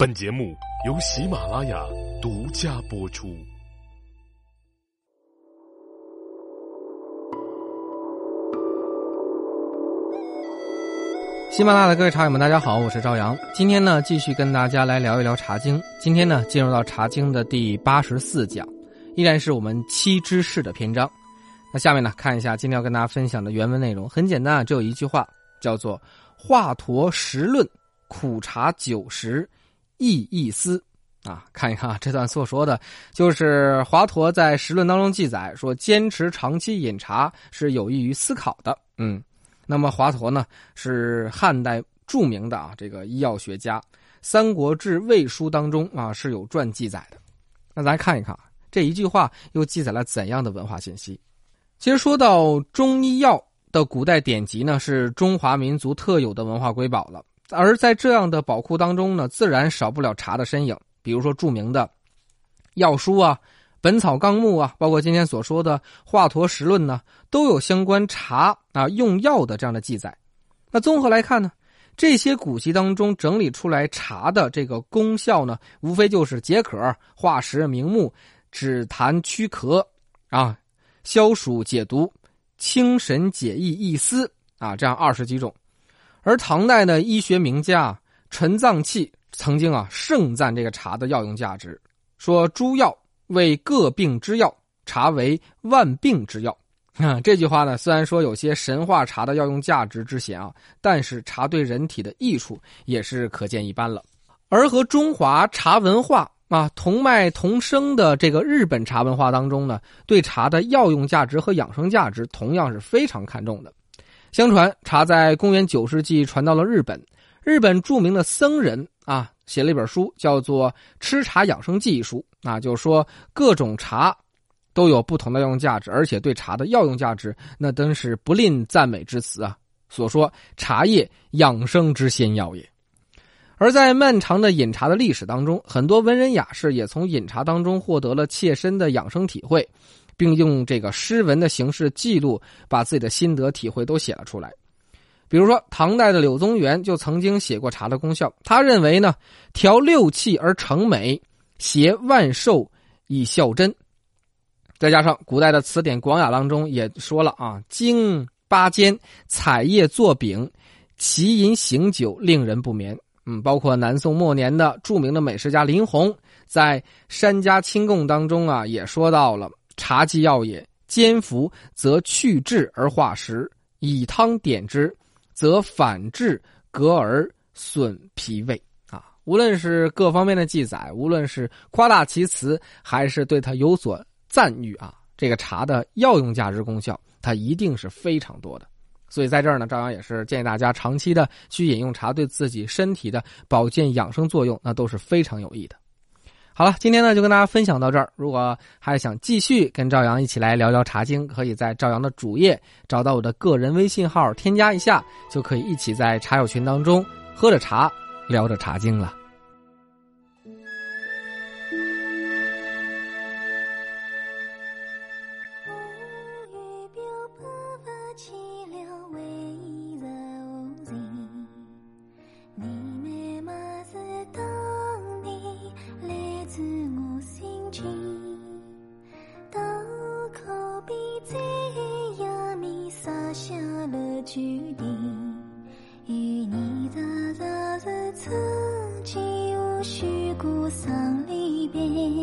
本节目由喜马拉雅独家播出。喜马拉雅的各位茶友们，大家好，我是朝阳。今天呢，继续跟大家来聊一聊《茶经》。今天呢，进入到《茶经》的第八十四讲，依然是我们七知识的篇章。那下面呢，看一下今天要跟大家分享的原文内容，很简单啊，只有一句话，叫做“华佗十论，苦茶九十，意意思”。啊，看一看啊，这段所说的，就是华佗在时论当中记载说，坚持长期饮茶是有益于思考的。嗯。那么华佗呢，是汉代著名的啊这个医药学家，《三国志·魏书》当中啊是有传记载的。那咱看一看，这一句话又记载了怎样的文化信息？其实说到中医药的古代典籍呢，是中华民族特有的文化瑰宝了。而在这样的宝库当中呢，自然少不了茶的身影。比如说著名的药书啊。《本草纲目》啊，包括今天所说的《华佗实论》呢，都有相关茶啊用药的这样的记载。那综合来看呢，这些古籍当中整理出来茶的这个功效呢，无非就是解渴、化食、明目、止痰、驱咳啊、消暑解毒、清神解翳、益思啊这样二十几种。而唐代的医学名家陈藏器曾经啊盛赞这个茶的药用价值，说诸药。为各病之药，茶为万病之药。啊，这句话呢，虽然说有些神话茶的药用价值之嫌啊，但是茶对人体的益处也是可见一斑了。而和中华茶文化啊同脉同生的这个日本茶文化当中呢，对茶的药用价值和养生价值同样是非常看重的。相传茶在公元九世纪传到了日本，日本著名的僧人啊。写了一本书，叫做《吃茶养生记》一书啊，就是说各种茶都有不同的药用价值，而且对茶的药用价值那真是不吝赞美之词啊。所说茶叶养生之仙药也。而在漫长的饮茶的历史当中，很多文人雅士也从饮茶当中获得了切身的养生体会，并用这个诗文的形式记录，把自己的心得体会都写了出来。比如说，唐代的柳宗元就曾经写过茶的功效。他认为呢，调六气而成美，携万寿以效真。再加上古代的词典《广雅》当中也说了啊，经八间，采叶作饼，其饮醒酒，令人不眠。嗯，包括南宋末年的著名的美食家林洪在《山家清供》当中啊，也说到了茶既药也，煎服则去滞而化食，以汤点之。则反滞隔而损脾胃啊！无论是各方面的记载，无论是夸大其词，还是对他有所赞誉啊，这个茶的药用价值功效，它一定是非常多的。所以在这儿呢，朝阳也是建议大家长期的去饮用茶，对自己身体的保健养生作用，那都是非常有益的。好了，今天呢就跟大家分享到这儿。如果还想继续跟赵阳一起来聊聊茶经，可以在赵阳的主页找到我的个人微信号，添加一下，就可以一起在茶友群当中喝着茶，聊着茶经了。决定与你的的自己无需顾丧礼。